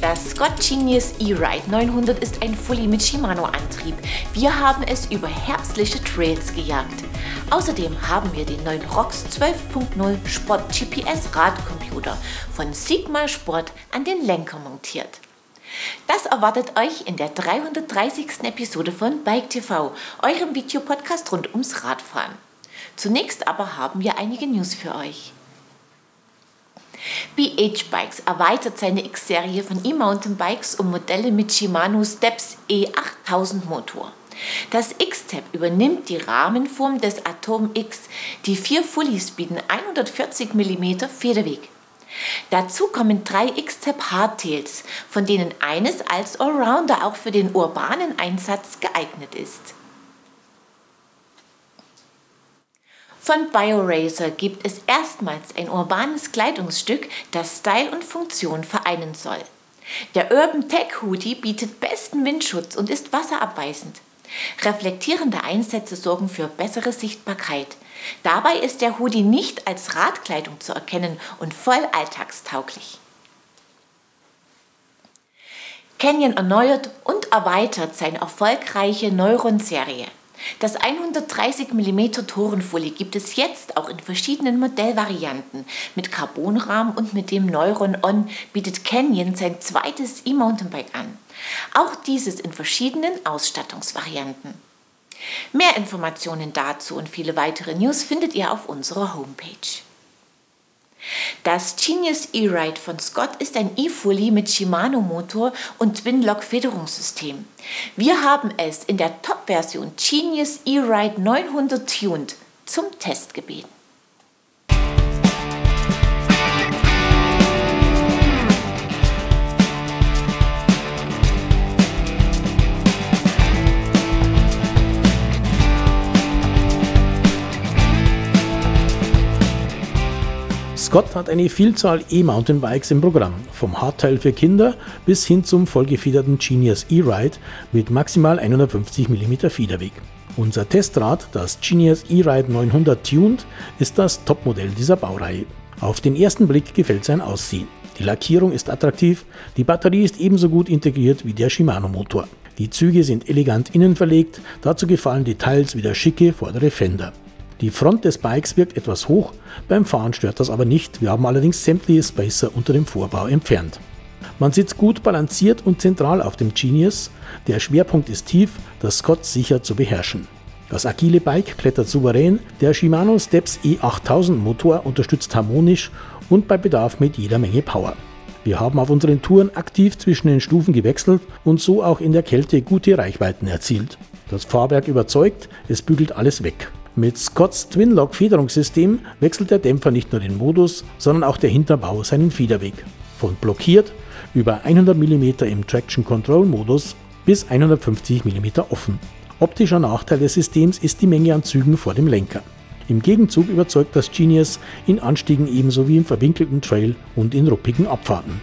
Das Scott Genius E-Ride 900 ist ein Fully mit Shimano-Antrieb. Wir haben es über herbstliche Trails gejagt. Außerdem haben wir den neuen ROX 12.0 Sport GPS Radcomputer von Sigma Sport an den Lenker montiert. Das erwartet euch in der 330. Episode von Bike TV, eurem Videopodcast rund ums Radfahren. Zunächst aber haben wir einige News für euch. BH Bikes erweitert seine X-Serie von E-Mountainbikes um Modelle mit Shimano Steps E8000 Motor. Das X-Tab übernimmt die Rahmenform des Atom X. Die vier Fullies bieten 140 mm Federweg. Dazu kommen drei X-Tab Hardtails, von denen eines als Allrounder auch für den urbanen Einsatz geeignet ist. Von BioRacer gibt es erstmals ein urbanes Kleidungsstück, das Style und Funktion vereinen soll. Der Urban Tech Hoodie bietet besten Windschutz und ist wasserabweisend. Reflektierende Einsätze sorgen für bessere Sichtbarkeit. Dabei ist der Hoodie nicht als Radkleidung zu erkennen und voll alltagstauglich. Canyon erneuert und erweitert seine erfolgreiche Neuron-Serie. Das 130 mm Torenfolie gibt es jetzt auch in verschiedenen Modellvarianten. Mit Carbonrahmen und mit dem Neuron On bietet Canyon sein zweites E-Mountainbike an. Auch dieses in verschiedenen Ausstattungsvarianten. Mehr Informationen dazu und viele weitere News findet ihr auf unserer Homepage. Das Genius E-Ride von Scott ist ein E-Fully mit Shimano-Motor und Twin-Lock-Federungssystem. Wir haben es in der Top-Version Genius E-Ride 900 Tuned zum Test gebeten. Scott hat eine Vielzahl E-Mountainbikes im Programm, vom Hardtail für Kinder bis hin zum vollgefederten Genius E-Ride mit maximal 150 mm Federweg. Unser Testrad, das Genius E-Ride 900 Tuned, ist das Topmodell dieser Baureihe. Auf den ersten Blick gefällt sein Aussehen. Die Lackierung ist attraktiv, die Batterie ist ebenso gut integriert wie der Shimano-Motor. Die Züge sind elegant innen verlegt, dazu gefallen Details wie der schicke vordere Fender. Die Front des Bikes wirkt etwas hoch, beim Fahren stört das aber nicht, wir haben allerdings sämtliche Spacer unter dem Vorbau entfernt. Man sitzt gut balanciert und zentral auf dem Genius, der Schwerpunkt ist tief, das Scott sicher zu beherrschen. Das agile Bike klettert souverän, der Shimano Steps E8000 Motor unterstützt harmonisch und bei Bedarf mit jeder Menge Power. Wir haben auf unseren Touren aktiv zwischen den Stufen gewechselt und so auch in der Kälte gute Reichweiten erzielt. Das Fahrwerk überzeugt, es bügelt alles weg. Mit Scotts Twinlock Federungssystem wechselt der Dämpfer nicht nur den Modus, sondern auch der Hinterbau seinen Federweg. Von blockiert über 100 mm im Traction Control Modus bis 150 mm offen. Optischer Nachteil des Systems ist die Menge an Zügen vor dem Lenker. Im Gegenzug überzeugt das Genius in Anstiegen ebenso wie im verwinkelten Trail und in ruppigen Abfahrten.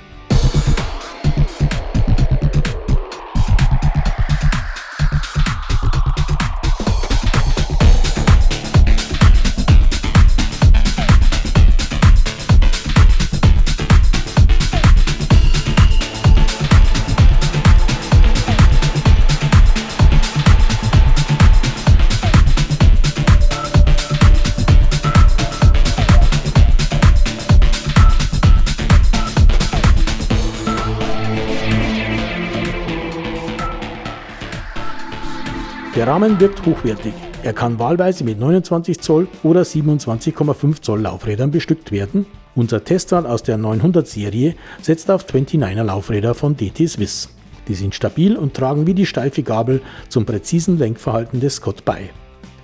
Der Rahmen wirkt hochwertig. Er kann wahlweise mit 29 Zoll oder 27,5 Zoll Laufrädern bestückt werden. Unser Testrad aus der 900 Serie setzt auf 29er Laufräder von DT Swiss. Die sind stabil und tragen wie die steife Gabel zum präzisen Lenkverhalten des Scott bei.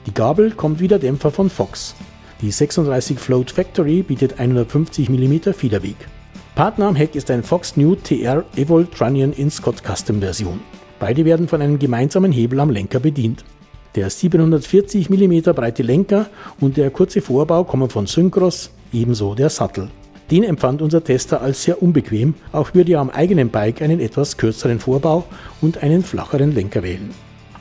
Die Gabel kommt wie der Dämpfer von Fox. Die 36 Float Factory bietet 150 mm Federweg. Partner am Heck ist ein Fox New TR Evolt Trunnion in Scott Custom Version. Beide werden von einem gemeinsamen Hebel am Lenker bedient. Der 740 mm breite Lenker und der kurze Vorbau kommen von Synchros, ebenso der Sattel. Den empfand unser Tester als sehr unbequem, auch würde er am eigenen Bike einen etwas kürzeren Vorbau und einen flacheren Lenker wählen.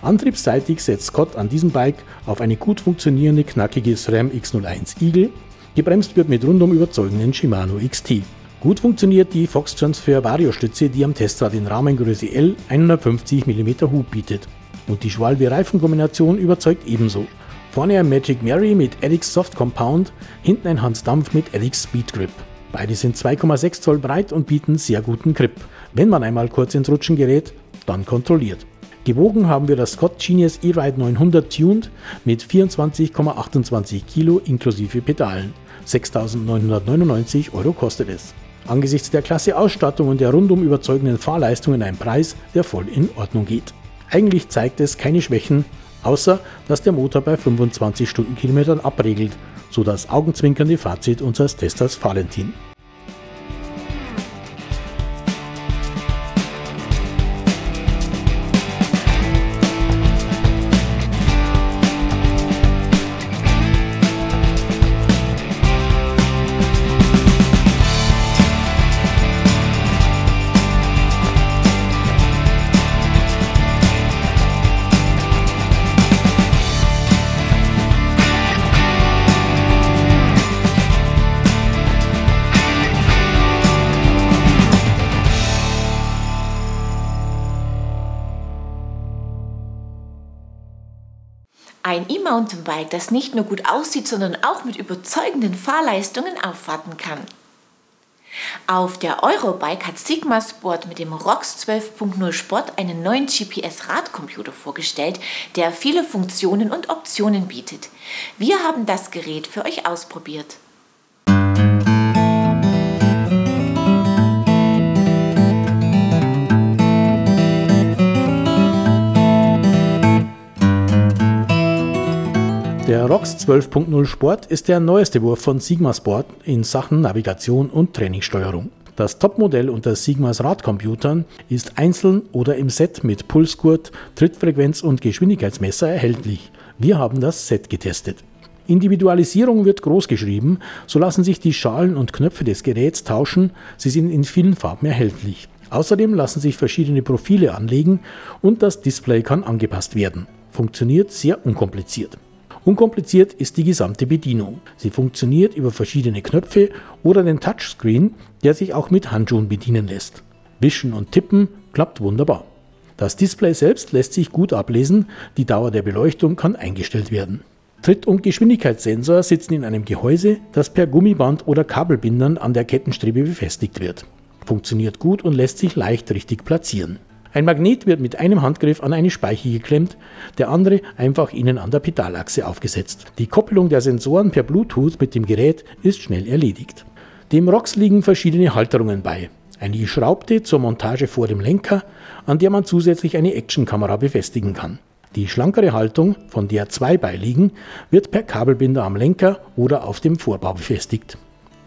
Antriebsseitig setzt Scott an diesem Bike auf eine gut funktionierende knackige SRAM X01 Eagle, gebremst wird mit rundum überzeugenden Shimano XT. Gut funktioniert die Fox Transfer Variostütze, die am Testrad in Rahmengröße L 150 mm Hub bietet. Und die Schwalbe-Reifenkombination überzeugt ebenso. Vorne ein Magic Mary mit Edix Soft Compound, hinten ein Hans Dampf mit Edix Speed Grip. Beide sind 2,6 Zoll breit und bieten sehr guten Grip. Wenn man einmal kurz ins Rutschen gerät, dann kontrolliert. Gewogen haben wir das Scott Genius E-Ride 900 Tuned mit 24,28 Kilo inklusive Pedalen. 6.999 Euro kostet es. Angesichts der klasse Ausstattung und der rundum überzeugenden Fahrleistungen ein Preis, der voll in Ordnung geht. Eigentlich zeigt es keine Schwächen, außer dass der Motor bei 25 Stundenkilometern abregelt, so das augenzwinkernde Fazit unseres Testers Valentin. Ein E-Mountainbike, das nicht nur gut aussieht, sondern auch mit überzeugenden Fahrleistungen aufwarten kann. Auf der Eurobike hat Sigma Sport mit dem ROX 12.0 Sport einen neuen GPS-Radcomputer vorgestellt, der viele Funktionen und Optionen bietet. Wir haben das Gerät für euch ausprobiert. Der ROX 12.0 Sport ist der neueste Wurf von Sigma Sport in Sachen Navigation und Trainingssteuerung. Das Topmodell unter Sigmas Radcomputern ist einzeln oder im Set mit Pulsgurt, Trittfrequenz und Geschwindigkeitsmesser erhältlich. Wir haben das Set getestet. Individualisierung wird groß geschrieben, so lassen sich die Schalen und Knöpfe des Geräts tauschen, sie sind in vielen Farben erhältlich. Außerdem lassen sich verschiedene Profile anlegen und das Display kann angepasst werden. Funktioniert sehr unkompliziert. Unkompliziert ist die gesamte Bedienung. Sie funktioniert über verschiedene Knöpfe oder den Touchscreen, der sich auch mit Handschuhen bedienen lässt. Wischen und Tippen klappt wunderbar. Das Display selbst lässt sich gut ablesen, die Dauer der Beleuchtung kann eingestellt werden. Tritt- und Geschwindigkeitssensor sitzen in einem Gehäuse, das per Gummiband oder Kabelbindern an der Kettenstrebe befestigt wird. Funktioniert gut und lässt sich leicht richtig platzieren. Ein Magnet wird mit einem Handgriff an eine Speiche geklemmt, der andere einfach innen an der Pedalachse aufgesetzt. Die Koppelung der Sensoren per Bluetooth mit dem Gerät ist schnell erledigt. Dem ROX liegen verschiedene Halterungen bei. Eine geschraubte zur Montage vor dem Lenker, an der man zusätzlich eine Actionkamera befestigen kann. Die schlankere Haltung, von der zwei beiliegen, wird per Kabelbinder am Lenker oder auf dem Vorbau befestigt.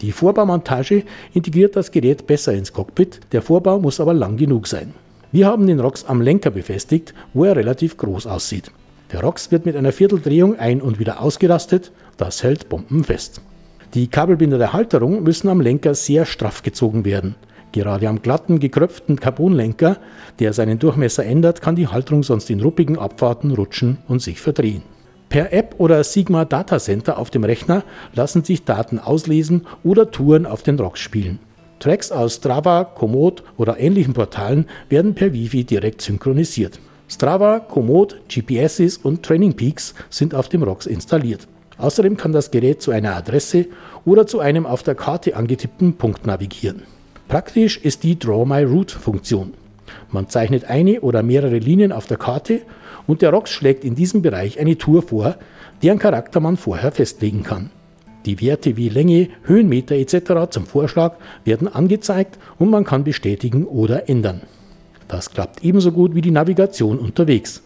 Die Vorbaumontage integriert das Gerät besser ins Cockpit, der Vorbau muss aber lang genug sein. Wir haben den ROX am Lenker befestigt, wo er relativ groß aussieht. Der ROX wird mit einer Vierteldrehung ein- und wieder ausgerastet, das hält bombenfest. Die Kabelbinder der Halterung müssen am Lenker sehr straff gezogen werden. Gerade am glatten, gekröpften Carbonlenker, der seinen Durchmesser ändert, kann die Halterung sonst in ruppigen Abfahrten rutschen und sich verdrehen. Per App oder Sigma Data Center auf dem Rechner lassen sich Daten auslesen oder Touren auf den ROX spielen. Tracks aus Strava, Komoot oder ähnlichen Portalen werden per Wi-Fi direkt synchronisiert. Strava, Komoot, GPSs und Training Peaks sind auf dem ROX installiert. Außerdem kann das Gerät zu einer Adresse oder zu einem auf der Karte angetippten Punkt navigieren. Praktisch ist die Draw My Route Funktion. Man zeichnet eine oder mehrere Linien auf der Karte und der ROX schlägt in diesem Bereich eine Tour vor, deren Charakter man vorher festlegen kann. Die Werte wie Länge, Höhenmeter etc. zum Vorschlag werden angezeigt und man kann bestätigen oder ändern. Das klappt ebenso gut wie die Navigation unterwegs.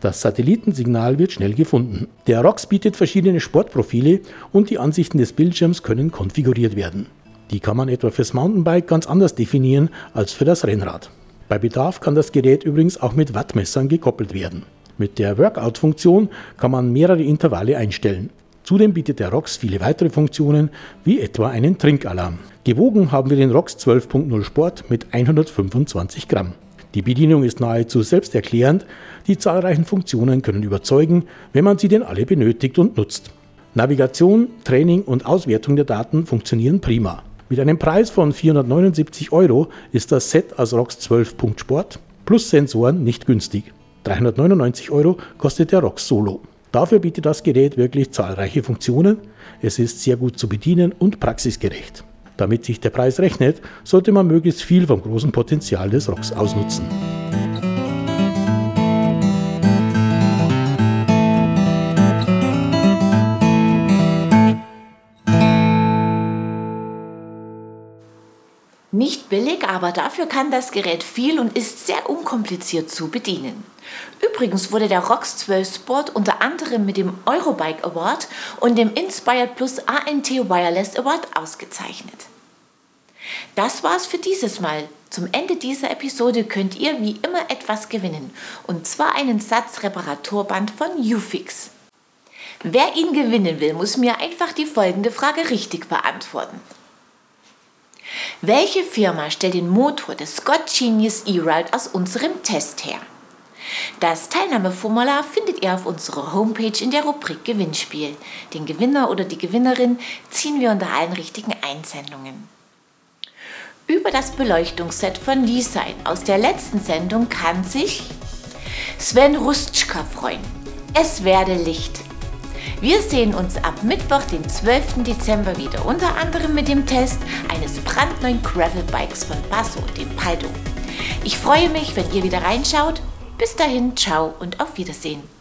Das Satellitensignal wird schnell gefunden. Der ROX bietet verschiedene Sportprofile und die Ansichten des Bildschirms können konfiguriert werden. Die kann man etwa fürs Mountainbike ganz anders definieren als für das Rennrad. Bei Bedarf kann das Gerät übrigens auch mit Wattmessern gekoppelt werden. Mit der Workout-Funktion kann man mehrere Intervalle einstellen. Zudem bietet der ROX viele weitere Funktionen, wie etwa einen Trinkalarm. Gewogen haben wir den ROX 12.0 Sport mit 125 Gramm. Die Bedienung ist nahezu selbsterklärend, die zahlreichen Funktionen können überzeugen, wenn man sie denn alle benötigt und nutzt. Navigation, Training und Auswertung der Daten funktionieren prima. Mit einem Preis von 479 Euro ist das Set aus ROX 12 Punkt Sport plus Sensoren nicht günstig. 399 Euro kostet der ROX Solo. Dafür bietet das Gerät wirklich zahlreiche Funktionen. Es ist sehr gut zu bedienen und praxisgerecht. Damit sich der Preis rechnet, sollte man möglichst viel vom großen Potenzial des ROX ausnutzen. Nicht billig, aber dafür kann das Gerät viel und ist sehr unkompliziert zu bedienen. Übrigens wurde der ROX 12 Sport unter anderem mit dem Eurobike Award und dem Inspired Plus ANT Wireless Award ausgezeichnet. Das war's für dieses Mal. Zum Ende dieser Episode könnt ihr wie immer etwas gewinnen, und zwar einen Satz Reparaturband von Ufix. Wer ihn gewinnen will, muss mir einfach die folgende Frage richtig beantworten. Welche Firma stellt den Motor des Scott Genius E-Ride aus unserem Test her? Das Teilnahmeformular findet ihr auf unserer Homepage in der Rubrik Gewinnspiel. Den Gewinner oder die Gewinnerin ziehen wir unter allen richtigen Einsendungen. Über das Beleuchtungsset von Lisein aus der letzten Sendung kann sich Sven Rustschka freuen. Es werde Licht. Wir sehen uns ab Mittwoch, den 12. Dezember wieder, unter anderem mit dem Test eines brandneuen Gravelbikes von Basso, dem Paldo. Ich freue mich, wenn ihr wieder reinschaut. Bis dahin, ciao und auf Wiedersehen.